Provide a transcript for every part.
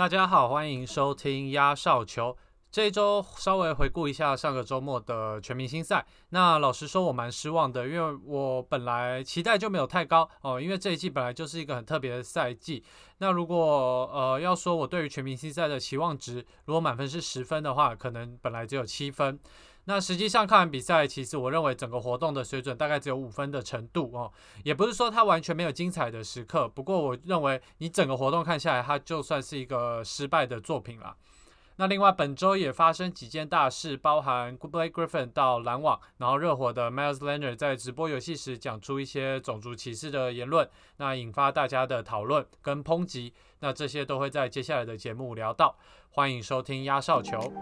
大家好，欢迎收听压哨球。这一周稍微回顾一下上个周末的全明星赛。那老实说，我蛮失望的，因为我本来期待就没有太高哦，因为这一季本来就是一个很特别的赛季。那如果呃要说我对于全明星赛的期望值，如果满分是十分的话，可能本来只有七分。那实际上看完比赛，其实我认为整个活动的水准大概只有五分的程度哦，也不是说它完全没有精彩的时刻。不过我认为你整个活动看下来，它就算是一个失败的作品了。那另外本周也发生几件大事，包含 Blake Griffin 到篮网，然后热火的 Miles Leonard 在直播游戏时讲出一些种族歧视的言论，那引发大家的讨论跟抨击。那这些都会在接下来的节目聊到。欢迎收听压哨球。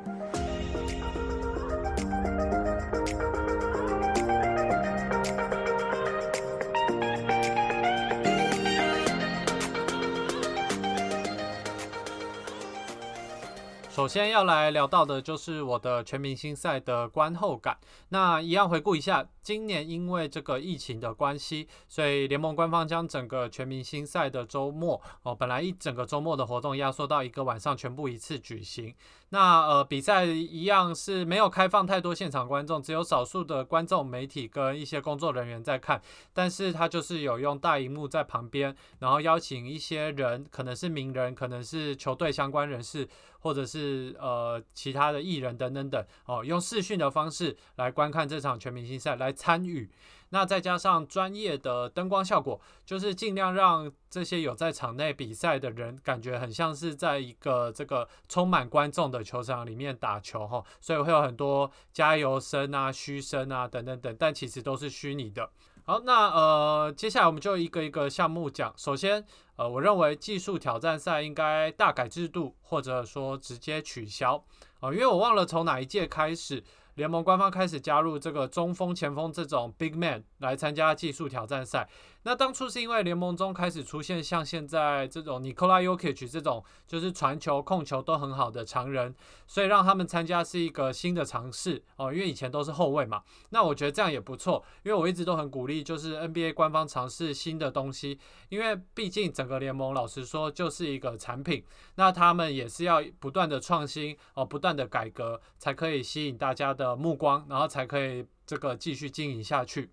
首先要来聊到的就是我的全明星赛的观后感。那一样回顾一下，今年因为这个疫情的关系，所以联盟官方将整个全明星赛的周末哦，本来一整个周末的活动压缩到一个晚上，全部一次举行。那呃，比赛一样是没有开放太多现场观众，只有少数的观众、媒体跟一些工作人员在看。但是他就是有用大荧幕在旁边，然后邀请一些人，可能是名人，可能是球队相关人士，或者是呃其他的艺人等等等哦，用视讯的方式来观看这场全明星赛，来参与。那再加上专业的灯光效果，就是尽量让这些有在场内比赛的人感觉很像是在一个这个充满观众的球场里面打球哈，所以会有很多加油声啊、嘘声啊等等等，但其实都是虚拟的。好，那呃，接下来我们就一个一个项目讲。首先，呃，我认为技术挑战赛应该大改制度，或者说直接取消啊，因为我忘了从哪一届开始。联盟官方开始加入这个中锋、前锋这种 big man 来参加技术挑战赛。那当初是因为联盟中开始出现像现在这种 Nikola Jokic 这种就是传球、控球都很好的常人，所以让他们参加是一个新的尝试哦。因为以前都是后卫嘛，那我觉得这样也不错。因为我一直都很鼓励，就是 NBA 官方尝试新的东西，因为毕竟整个联盟老实说就是一个产品，那他们也是要不断的创新哦，不断的改革，才可以吸引大家的目光，然后才可以这个继续经营下去。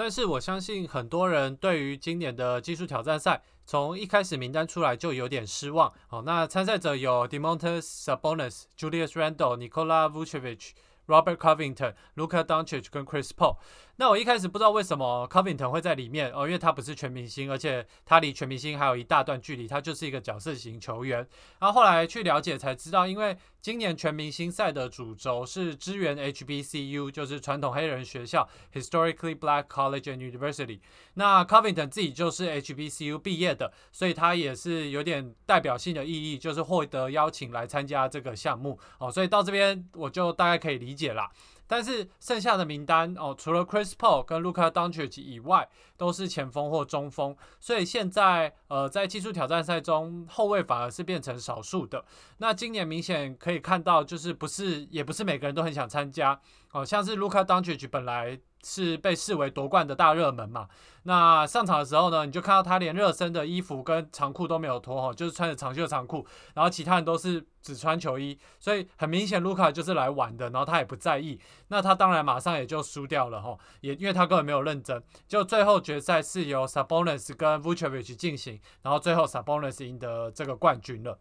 但是我相信很多人对于今年的技术挑战赛，从一开始名单出来就有点失望。好，那参赛者有 Demontis Sabonis、Julius Randle、Nikola Vucevic、Robert Covington、Luca Doncic 跟 Chris Paul。那我一开始不知道为什么 Covington 会在里面哦，因为他不是全明星，而且他离全明星还有一大段距离，他就是一个角色型球员。然后后来去了解才知道，因为今年全明星赛的主轴是支援 HBCU，就是传统黑人学校 （Historically Black College and University）。那 Covington 自己就是 HBCU 毕业的，所以他也是有点代表性的意义，就是获得邀请来参加这个项目哦。所以到这边我就大概可以理解了。但是剩下的名单哦，除了 Chris Paul 跟 Luka Doncic 以外，都是前锋或中锋，所以现在呃在技术挑战赛中，后卫反而是变成少数的。那今年明显可以看到，就是不是也不是每个人都很想参加哦，像是 Luka Doncic 本来。是被视为夺冠的大热门嘛？那上场的时候呢，你就看到他连热身的衣服跟长裤都没有脱哈，就是穿着长袖长裤，然后其他人都是只穿球衣，所以很明显卢卡就是来玩的，然后他也不在意，那他当然马上也就输掉了哈，也因为他根本没有认真。就最后决赛是由 Sabonis 跟 Vucevic 进行，然后最后 Sabonis 赢得这个冠军了。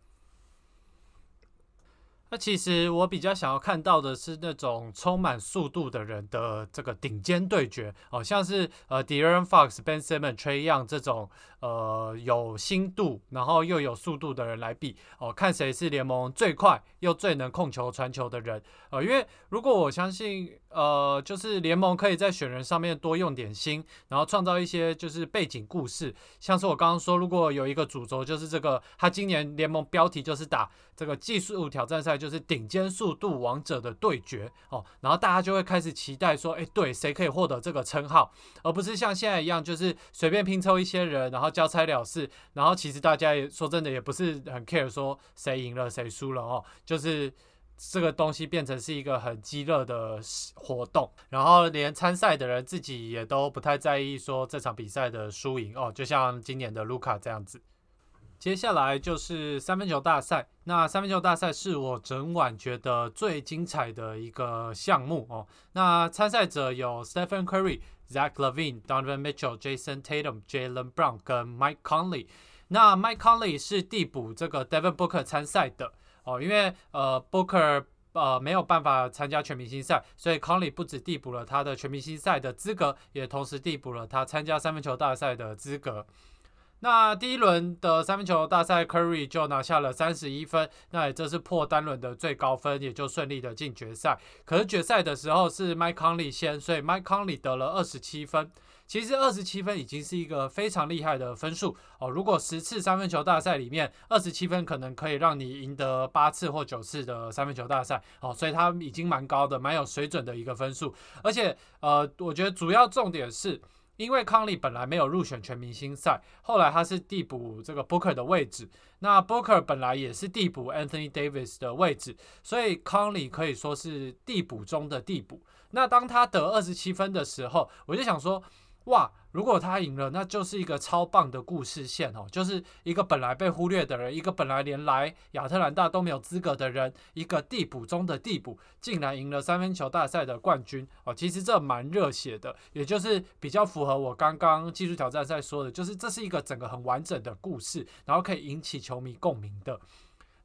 那其实我比较想要看到的是那种充满速度的人的这个顶尖对决，哦，像是呃 d a r o n Fox、Ben Simmons、Trey Young 这种呃有心度然后又有速度的人来比，哦，看谁是联盟最快又最能控球传球的人，呃，因为如果我相信。呃，就是联盟可以在选人上面多用点心，然后创造一些就是背景故事，像是我刚刚说，如果有一个主轴就是这个，他今年联盟标题就是打这个技术挑战赛，就是顶尖速度王者的对决哦，然后大家就会开始期待说，哎，对，谁可以获得这个称号，而不是像现在一样，就是随便拼凑一些人，然后交差了事，然后其实大家也说真的也不是很 care 说谁赢了谁输了哦，就是。这个东西变成是一个很激烈的活动，然后连参赛的人自己也都不太在意说这场比赛的输赢哦，就像今年的卢卡这样子。接下来就是三分球大赛。那三分球大赛是我整晚觉得最精彩的一个项目哦。那参赛者有 Stephen Curry、Zach Levine、Donovan Mitchell、Jason Tatum、Jalen Brown 跟 Mike Conley。那 Mike Conley 是递补这个 Devin Booker 参赛的哦，因为呃 Booker 呃没有办法参加全明星赛，所以 Conley 不止递补了他的全明星赛的资格，也同时递补了他参加三分球大赛的资格。那第一轮的三分球大赛，Curry 就拿下了三十一分，那也这是破单轮的最高分，也就顺利的进决赛。可是决赛的时候是 Mike Conley 先，所以 Mike Conley 得了二十七分。其实二十七分已经是一个非常厉害的分数哦。如果十次三分球大赛里面，二十七分可能可以让你赢得八次或九次的三分球大赛哦，所以他已经蛮高的，蛮有水准的一个分数。而且呃，我觉得主要重点是。因为康利本来没有入选全明星赛，后来他是递补这个 Booker 的位置。那 Booker 本来也是递补 Anthony Davis 的位置，所以康利可以说是递补中的递补。那当他得二十七分的时候，我就想说。哇！如果他赢了，那就是一个超棒的故事线哦，就是一个本来被忽略的人，一个本来连来亚特兰大都没有资格的人，一个地补中的地补，竟然赢了三分球大赛的冠军哦。其实这蛮热血的，也就是比较符合我刚刚技术挑战赛说的，就是这是一个整个很完整的故事，然后可以引起球迷共鸣的。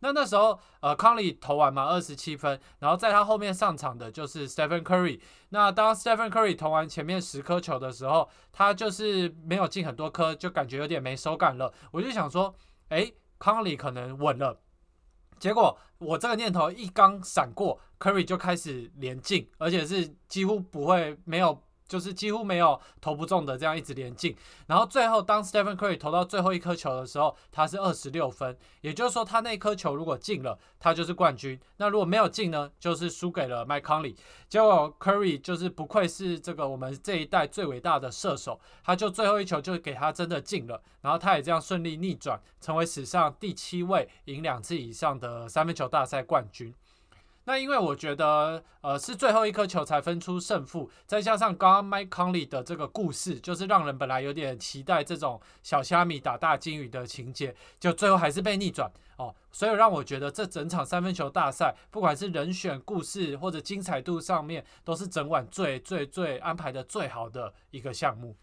那那时候，呃，康利投完嘛，二十七分，然后在他后面上场的就是 Stephen Curry。那当 Stephen Curry 投完前面十颗球的时候，他就是没有进很多颗，就感觉有点没手感了。我就想说，哎，康利可能稳了。结果我这个念头一刚闪过，Curry 就开始连进，而且是几乎不会没有。就是几乎没有投不中的这样一直连进，然后最后当 Stephen Curry 投到最后一颗球的时候，他是二十六分，也就是说他那颗球如果进了，他就是冠军；那如果没有进呢，就是输给了 Mike Conley。结果 Curry 就是不愧是这个我们这一代最伟大的射手，他就最后一球就给他真的进了，然后他也这样顺利逆转，成为史上第七位赢两次以上的三分球大赛冠军。那因为我觉得，呃，是最后一颗球才分出胜负，再加上刚刚 Mike Conley 的这个故事，就是让人本来有点期待这种小虾米打大金鱼的情节，就最后还是被逆转哦，所以让我觉得这整场三分球大赛，不管是人选、故事或者精彩度上面，都是整晚最最最安排的最好的一个项目。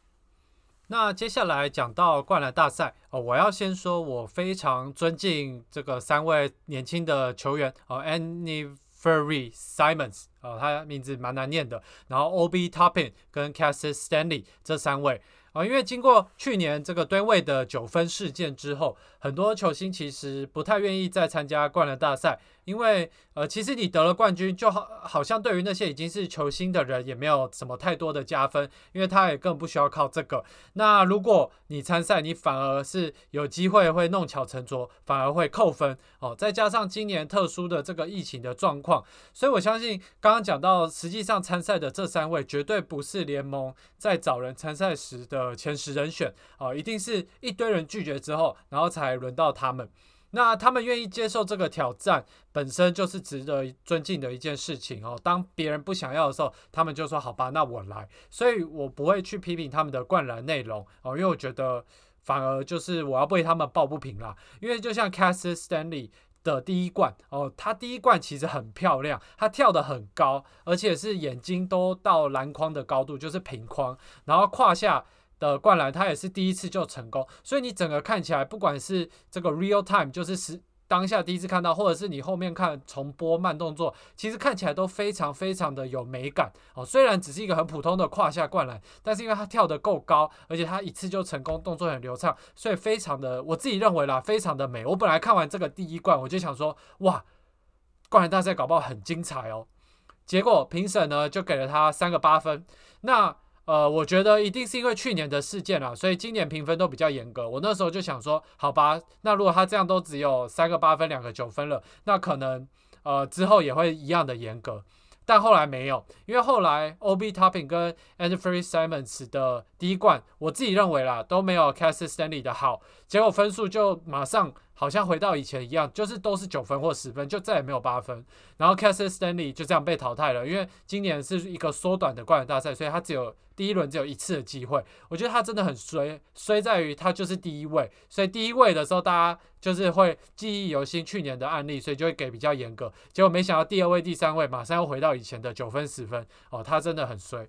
那接下来讲到灌篮大赛哦，我要先说，我非常尊敬这个三位年轻的球员哦，Any。Ferry Simons 啊，他名字蛮难念的。然后 O B Topping 跟 Cassius Stanley 这三位啊，因为经过去年这个吨位的九分事件之后，很多球星其实不太愿意再参加冠篮大赛。因为呃，其实你得了冠军，就好好像对于那些已经是球星的人，也没有什么太多的加分，因为他也更不需要靠这个。那如果你参赛，你反而是有机会会弄巧成拙，反而会扣分哦。再加上今年特殊的这个疫情的状况，所以我相信刚刚讲到，实际上参赛的这三位绝对不是联盟在找人参赛时的前十人选哦，一定是一堆人拒绝之后，然后才轮到他们。那他们愿意接受这个挑战，本身就是值得尊敬的一件事情哦。当别人不想要的时候，他们就说：“好吧，那我来。”所以我不会去批评他们的灌篮内容哦，因为我觉得反而就是我要为他们抱不平啦。因为就像 Cass Stanley 的第一冠哦，他第一冠其实很漂亮，他跳得很高，而且是眼睛都到篮筐的高度，就是平框，然后胯下。的灌篮，他也是第一次就成功，所以你整个看起来，不管是这个 real time，就是实当下第一次看到，或者是你后面看重播慢动作，其实看起来都非常非常的有美感哦。虽然只是一个很普通的胯下灌篮，但是因为他跳得够高，而且他一次就成功，动作很流畅，所以非常的，我自己认为啦，非常的美。我本来看完这个第一冠，我就想说，哇，灌篮大赛搞不好很精彩哦。结果评审呢就给了他三个八分，那。呃，我觉得一定是因为去年的事件了，所以今年评分都比较严格。我那时候就想说，好吧，那如果他这样都只有三个八分、两个九分了，那可能呃之后也会一样的严格。但后来没有，因为后来 OB Topping 跟 Andrew Simons 的第一冠，我自己认为啦都没有 Cassius Stanley 的好，结果分数就马上。好像回到以前一样，就是都是九分或十分，就再也没有八分。然后 c a s s i Stanley 就这样被淘汰了，因为今年是一个缩短的冠军大赛，所以他只有第一轮只有一次的机会。我觉得他真的很衰，衰在于他就是第一位，所以第一位的时候大家就是会记忆犹新去年的案例，所以就会给比较严格。结果没想到第二位、第三位马上又回到以前的九分、十分哦，他真的很衰。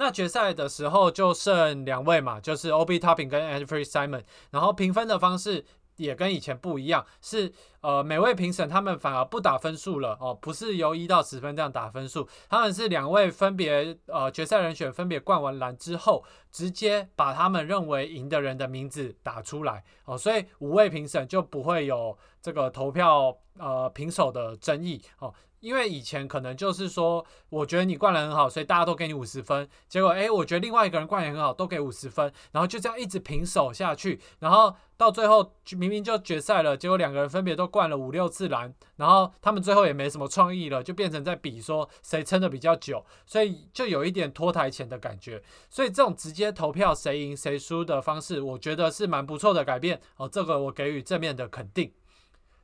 那决赛的时候就剩两位嘛，就是 Ob Topping 跟 Andrew Simon，然后评分的方式也跟以前不一样，是呃每位评审他们反而不打分数了哦，不是由一到十分这样打分数，他们是两位分别呃决赛人选分别灌完篮之后，直接把他们认为赢的人的名字打出来哦，所以五位评审就不会有这个投票呃平手的争议哦。因为以前可能就是说，我觉得你灌篮很好，所以大家都给你五十分。结果，哎，我觉得另外一个人灌篮很好，都给五十分，然后就这样一直平手下去。然后到最后明明就决赛了，结果两个人分别都灌了五六次篮，然后他们最后也没什么创意了，就变成在比说谁撑的比较久，所以就有一点拖台前的感觉。所以这种直接投票谁赢谁输的方式，我觉得是蛮不错的改变哦。这个我给予正面的肯定。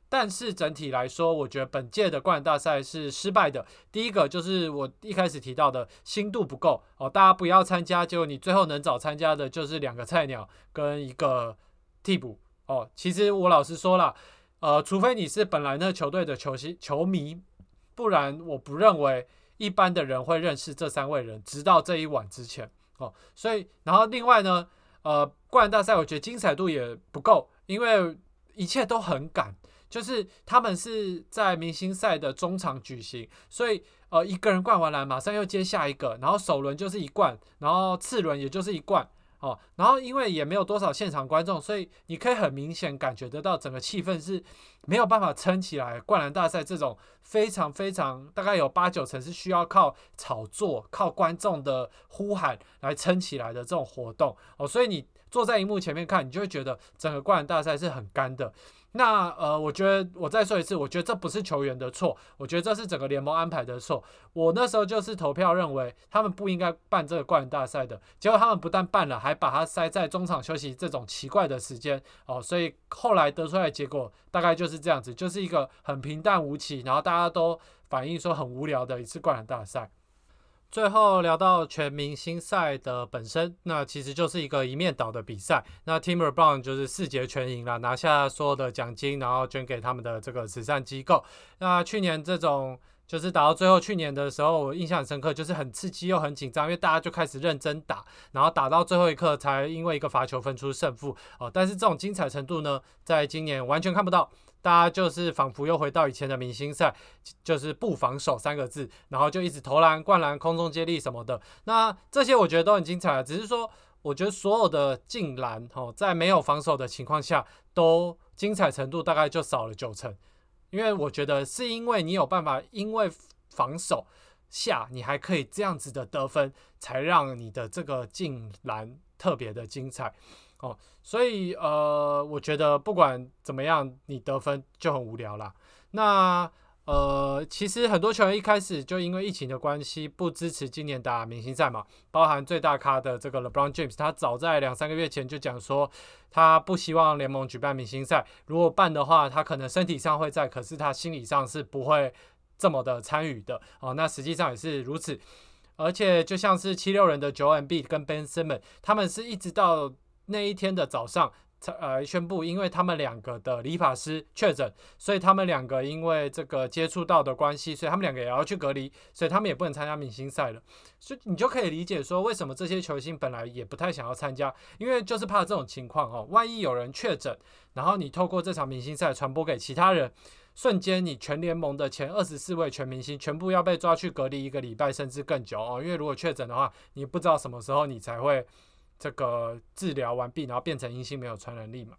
但是整体来说，我觉得本届的灌篮大赛是失败的。第一个就是我一开始提到的心度不够哦，大家不要参加，结果你最后能找参加的就是两个菜鸟跟一个替补哦。其实我老实说了，呃，除非你是本来那球队的球星球迷，不然我不认为一般的人会认识这三位人，直到这一晚之前哦。所以，然后另外呢，呃，灌篮大赛我觉得精彩度也不够，因为一切都很赶。就是他们是在明星赛的中场举行，所以呃一个人灌完篮，马上又接下一个，然后首轮就是一灌，然后次轮也就是一灌哦，然后因为也没有多少现场观众，所以你可以很明显感觉得到整个气氛是没有办法撑起来。灌篮大赛这种非常非常大概有八九成是需要靠炒作、靠观众的呼喊来撑起来的这种活动哦，所以你坐在荧幕前面看，你就会觉得整个灌篮大赛是很干的。那呃，我觉得我再说一次，我觉得这不是球员的错，我觉得这是整个联盟安排的错。我那时候就是投票认为他们不应该办这个冠大赛的，结果他们不但办了，还把它塞在中场休息这种奇怪的时间哦，所以后来得出来的结果大概就是这样子，就是一个很平淡无奇，然后大家都反映说很无聊的一次冠大赛。最后聊到全明星赛的本身，那其实就是一个一面倒的比赛。那 Timber Brown 就是四节全赢了，拿下所有的奖金，然后捐给他们的这个慈善机构。那去年这种就是打到最后，去年的时候我印象很深刻，就是很刺激又很紧张，因为大家就开始认真打，然后打到最后一刻才因为一个罚球分出胜负哦。但是这种精彩程度呢，在今年完全看不到。大家就是仿佛又回到以前的明星赛，就是不防守三个字，然后就一直投篮、灌篮、空中接力什么的。那这些我觉得都很精彩，只是说我觉得所有的进篮哦，在没有防守的情况下，都精彩程度大概就少了九成。因为我觉得是因为你有办法，因为防守下你还可以这样子的得分，才让你的这个进篮特别的精彩。哦，所以呃，我觉得不管怎么样，你得分就很无聊啦。那呃，其实很多球员一开始就因为疫情的关系不支持今年打明星赛嘛，包含最大咖的这个 LeBron James，他早在两三个月前就讲说，他不希望联盟举办明星赛，如果办的话，他可能身体上会在，可是他心理上是不会这么的参与的。哦，那实际上也是如此，而且就像是七六人的 Joel m b 跟 Ben Simmons，他们是一直到。那一天的早上，呃宣布，因为他们两个的理发师确诊，所以他们两个因为这个接触到的关系，所以他们两个也要去隔离，所以他们也不能参加明星赛了。所以你就可以理解说，为什么这些球星本来也不太想要参加，因为就是怕这种情况哦，万一有人确诊，然后你透过这场明星赛传播给其他人，瞬间你全联盟的前二十四位全明星全部要被抓去隔离一个礼拜甚至更久哦，因为如果确诊的话，你不知道什么时候你才会。这个治疗完毕，然后变成阴性，没有传染力嘛？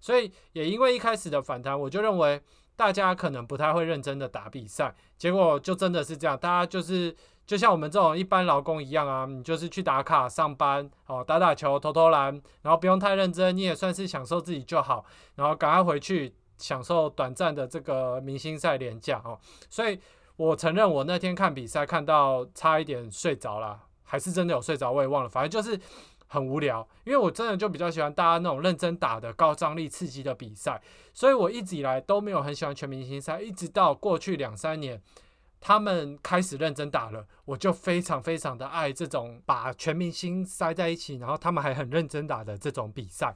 所以也因为一开始的反弹，我就认为大家可能不太会认真的打比赛，结果就真的是这样，大家就是就像我们这种一般劳工一样啊，你就是去打卡上班哦，打打球，投投篮，然后不用太认真，你也算是享受自己就好，然后赶快回去享受短暂的这个明星赛连假哦。所以我承认，我那天看比赛看到差一点睡着了，还是真的有睡着，我也忘了，反正就是。很无聊，因为我真的就比较喜欢大家那种认真打的高张力、刺激的比赛，所以我一直以来都没有很喜欢全明星赛，一直到过去两三年。他们开始认真打了，我就非常非常的爱这种把全明星塞在一起，然后他们还很认真打的这种比赛。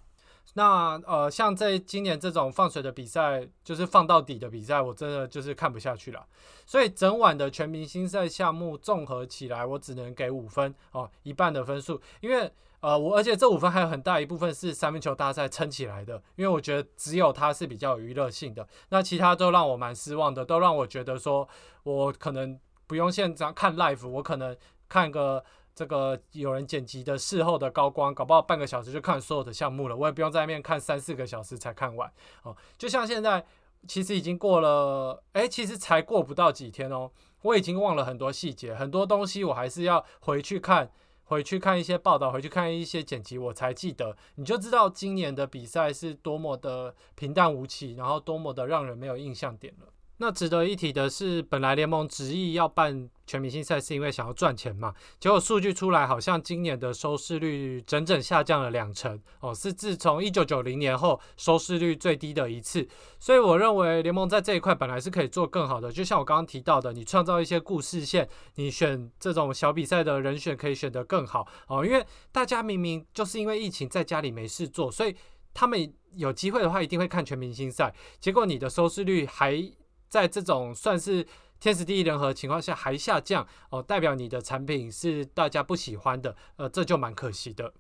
那呃，像在今年这种放水的比赛，就是放到底的比赛，我真的就是看不下去了。所以整晚的全明星赛项目综合起来，我只能给五分哦，一半的分数，因为。呃，我而且这五分还有很大一部分是三分球大赛撑起来的，因为我觉得只有它是比较有娱乐性的，那其他都让我蛮失望的，都让我觉得说我可能不用现场看 live，我可能看个这个有人剪辑的事后的高光，搞不好半个小时就看所有的项目了，我也不用在那边看三四个小时才看完哦。就像现在其实已经过了，哎，其实才过不到几天哦，我已经忘了很多细节，很多东西我还是要回去看。回去看一些报道，回去看一些剪辑，我才记得，你就知道今年的比赛是多么的平淡无奇，然后多么的让人没有印象点了。那值得一提的是，本来联盟执意要办全明星赛，是因为想要赚钱嘛？结果数据出来，好像今年的收视率整整下降了两成哦，是自从一九九零年后收视率最低的一次。所以我认为联盟在这一块本来是可以做更好的。就像我刚刚提到的，你创造一些故事线，你选这种小比赛的人选可以选得更好哦。因为大家明明就是因为疫情在家里没事做，所以他们有机会的话一定会看全明星赛。结果你的收视率还。在这种算是天时地利人和情况下还下降哦，代表你的产品是大家不喜欢的，呃，这就蛮可惜的。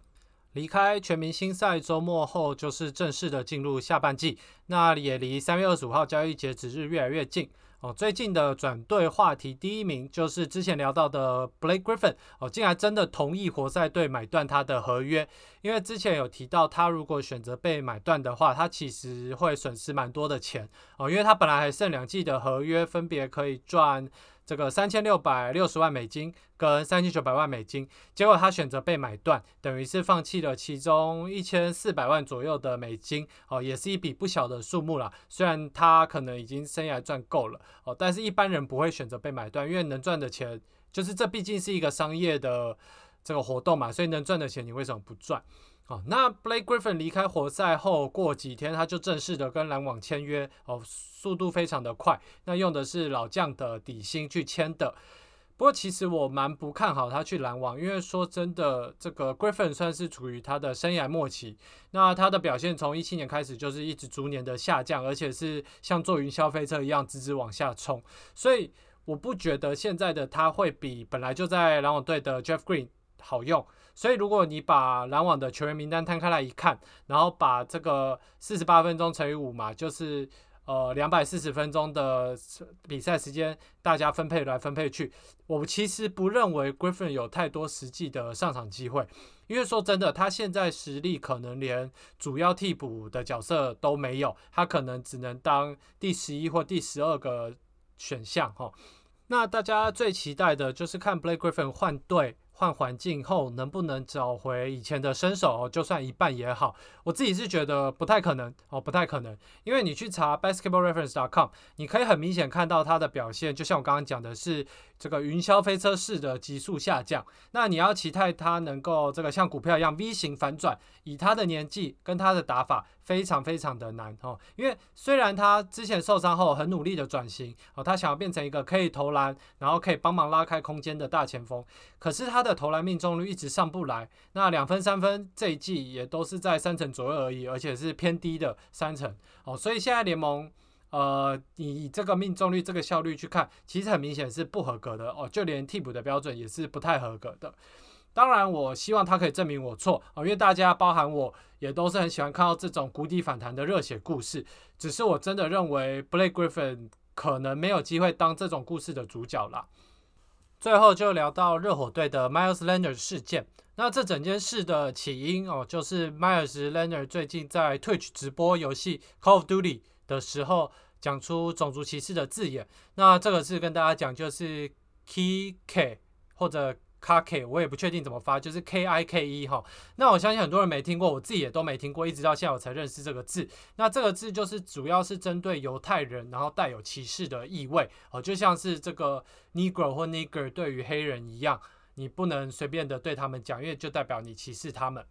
离开全明星赛周末后，就是正式的进入下半季，那也离三月二十五号交易截止日越来越近。哦，最近的转队话题第一名就是之前聊到的 Blake Griffin 哦，竟然真的同意活塞队买断他的合约，因为之前有提到他如果选择被买断的话，他其实会损失蛮多的钱哦，因为他本来还剩两季的合约，分别可以赚。这个三千六百六十万美金跟三千九百万美金，结果他选择被买断，等于是放弃了其中一千四百万左右的美金哦，也是一笔不小的数目了。虽然他可能已经生涯赚够了哦，但是一般人不会选择被买断，因为能赚的钱就是这毕竟是一个商业的这个活动嘛，所以能赚的钱你为什么不赚？哦，那 Blake Griffin 离开活塞后，过几天他就正式的跟篮网签约，哦，速度非常的快。那用的是老将的底薪去签的。不过其实我蛮不看好他去篮网，因为说真的，这个 Griffin 算是处于他的生涯末期。那他的表现从一七年开始就是一直逐年的下降，而且是像坐云霄飞车一样直直往下冲。所以我不觉得现在的他会比本来就在篮网队的 Jeff Green 好用。所以，如果你把篮网的球员名单摊开来一看，然后把这个四十八分钟乘以五嘛，就是呃两百四十分钟的比赛时间，大家分配来分配去，我其实不认为 Griffin 有太多实际的上场机会，因为说真的，他现在实力可能连主要替补的角色都没有，他可能只能当第十一或第十二个选项哈。那大家最期待的就是看 Blake Griffin 换队。换环境后能不能找回以前的身手？就算一半也好，我自己是觉得不太可能哦，不太可能。因为你去查 basketballreference.com，你可以很明显看到他的表现，就像我刚刚讲的是这个云霄飞车式的急速下降。那你要期待他能够这个像股票一样 V 型反转，以他的年纪跟他的打法。非常非常的难哦，因为虽然他之前受伤后很努力的转型哦，他想要变成一个可以投篮，然后可以帮忙拉开空间的大前锋，可是他的投篮命中率一直上不来，那两分三分这一季也都是在三成左右而已，而且是偏低的三成哦，所以现在联盟呃，你以这个命中率这个效率去看，其实很明显是不合格的哦，就连替补的标准也是不太合格的。当然，我希望他可以证明我错啊，因为大家包含我也都是很喜欢看到这种谷底反弹的热血故事。只是我真的认为 Blake Griffin 可能没有机会当这种故事的主角了。最后就聊到热火队的 Miles Leonard 事件。那这整件事的起因哦，就是 Miles Leonard 最近在 Twitch 直播游戏 Call of Duty 的时候讲出种族歧视的字眼。那这个是跟大家讲，就是 KIK 或者。ka 我也不确定怎么发，就是 K I K E 哈。那我相信很多人没听过，我自己也都没听过，一直到现在我才认识这个字。那这个字就是主要是针对犹太人，然后带有歧视的意味哦，就像是这个 Negro 或 Nigger 对于黑人一样。你不能随便的对他们讲，因为就代表你歧视他们。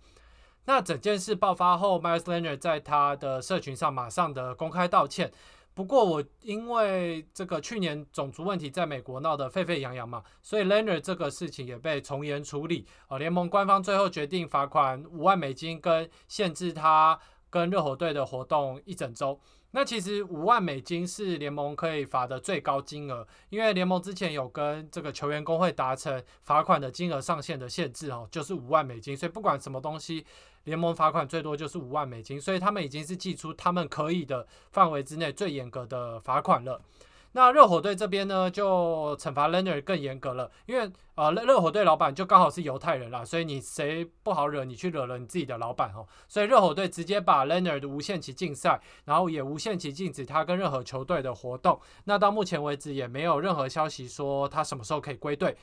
那整件事爆发后，Miles Leonard 在他的社群上马上的公开道歉。不过我因为这个去年种族问题在美国闹得沸沸扬扬嘛，所以 Leonard 这个事情也被从严处理。呃，联盟官方最后决定罚款五万美金，跟限制他跟热火队的活动一整周。那其实五万美金是联盟可以罚的最高金额，因为联盟之前有跟这个球员工会达成罚款的金额上限的限制哦，就是五万美金，所以不管什么东西，联盟罚款最多就是五万美金，所以他们已经是寄出他们可以的范围之内最严格的罚款了。那热火队这边呢，就惩罚 Leonard 更严格了，因为呃热火队老板就刚好是犹太人啦，所以你谁不好惹，你去惹了你自己的老板哦。所以热火队直接把 Leonard 无限期禁赛，然后也无限期禁止他跟任何球队的活动。那到目前为止也没有任何消息说他什么时候可以归队。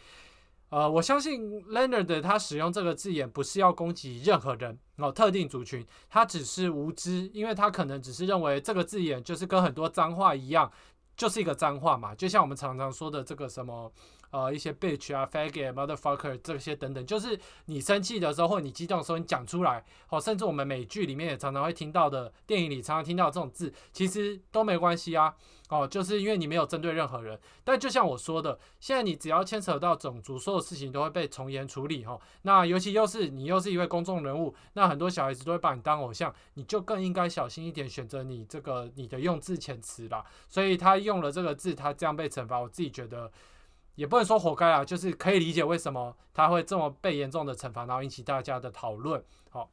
呃，我相信 Leonard 他使用这个字眼不是要攻击任何人哦，特定族群，他只是无知，因为他可能只是认为这个字眼就是跟很多脏话一样。就是一个脏话嘛，就像我们常常说的这个什么，呃，一些 bitch 啊、faggot、motherfucker 这些等等，就是你生气的时候或你激动的时候你讲出来，哦，甚至我们美剧里面也常常会听到的，电影里常常听到这种字，其实都没关系啊。哦，就是因为你没有针对任何人，但就像我说的，现在你只要牵扯到种族，所有事情都会被从严处理哈。那尤其又是你又是一位公众人物，那很多小孩子都会把你当偶像，你就更应该小心一点，选择你这个你的用字遣词啦。所以他用了这个字，他这样被惩罚，我自己觉得也不能说活该啊，就是可以理解为什么他会这么被严重的惩罚，然后引起大家的讨论。好。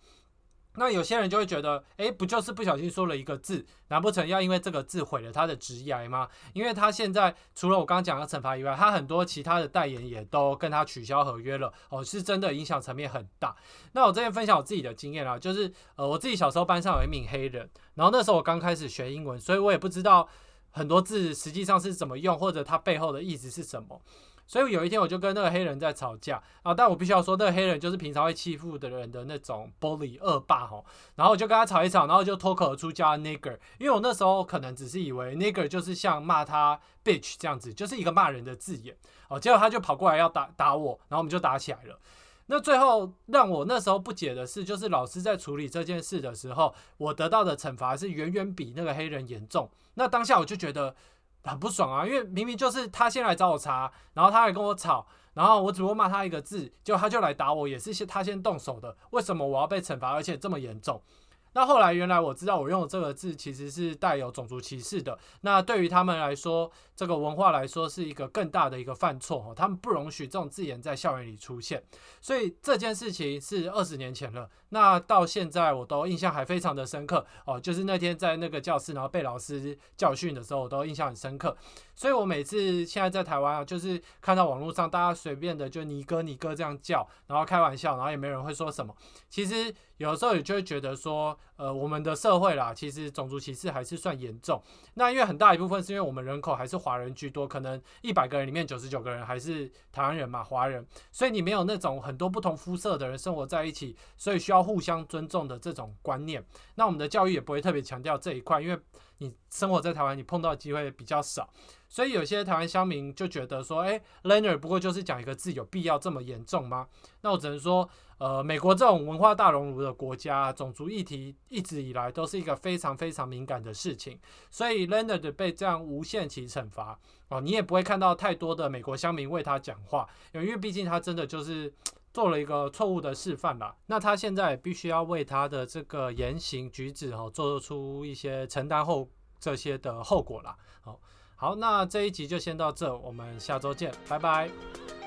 那有些人就会觉得，哎，不就是不小心说了一个字，难不成要因为这个字毁了他的职业吗？因为他现在除了我刚刚讲的惩罚以外，他很多其他的代言也都跟他取消合约了。哦，是真的影响层面很大。那我这边分享我自己的经验啦，就是呃，我自己小时候班上有一名黑人，然后那时候我刚开始学英文，所以我也不知道很多字实际上是怎么用，或者它背后的意思是什么。所以有一天我就跟那个黑人在吵架啊，但我必须要说，那个黑人就是平常会欺负的人的那种 bully 恶霸哈。然后我就跟他吵一吵，然后就脱口而出叫 nigger，因为我那时候可能只是以为 nigger 就是像骂他 bitch 这样子，就是一个骂人的字眼哦。结果他就跑过来要打打我，然后我们就打起来了。那最后让我那时候不解的是，就是老师在处理这件事的时候，我得到的惩罚是远远比那个黑人严重。那当下我就觉得。很不爽啊，因为明明就是他先来找我茬，然后他还跟我吵，然后我只不过骂他一个字，就他就来打我，也是先他先动手的，为什么我要被惩罚，而且这么严重？那后来原来我知道我用的这个字其实是带有种族歧视的。那对于他们来说，这个文化来说是一个更大的一个犯错哦，他们不容许这种字眼在校园里出现。所以这件事情是二十年前了，那到现在我都印象还非常的深刻哦。就是那天在那个教室，然后被老师教训的时候，我都印象很深刻。所以我每次现在在台湾啊，就是看到网络上大家随便的就你哥你哥这样叫，然后开玩笑，然后也没人会说什么。其实。有时候你就会觉得说，呃，我们的社会啦，其实种族歧视还是算严重。那因为很大一部分是因为我们人口还是华人居多，可能一百个人里面九十九个人还是台湾人嘛，华人，所以你没有那种很多不同肤色的人生活在一起，所以需要互相尊重的这种观念。那我们的教育也不会特别强调这一块，因为你生活在台湾，你碰到机会比较少。所以有些台湾乡民就觉得说，哎，Lerner 不过就是讲一个字，有必要这么严重吗？那我只能说，呃，美国这种文化大熔炉的国家，种族议题一直以来都是一个非常非常敏感的事情。所以 Leonard 被这样无限期惩罚，哦，你也不会看到太多的美国乡民为他讲话，因为毕竟他真的就是 做了一个错误的示范啦。那他现在必须要为他的这个言行举止哦，做出一些承担后这些的后果啦。好。好，那这一集就先到这，我们下周见，拜拜。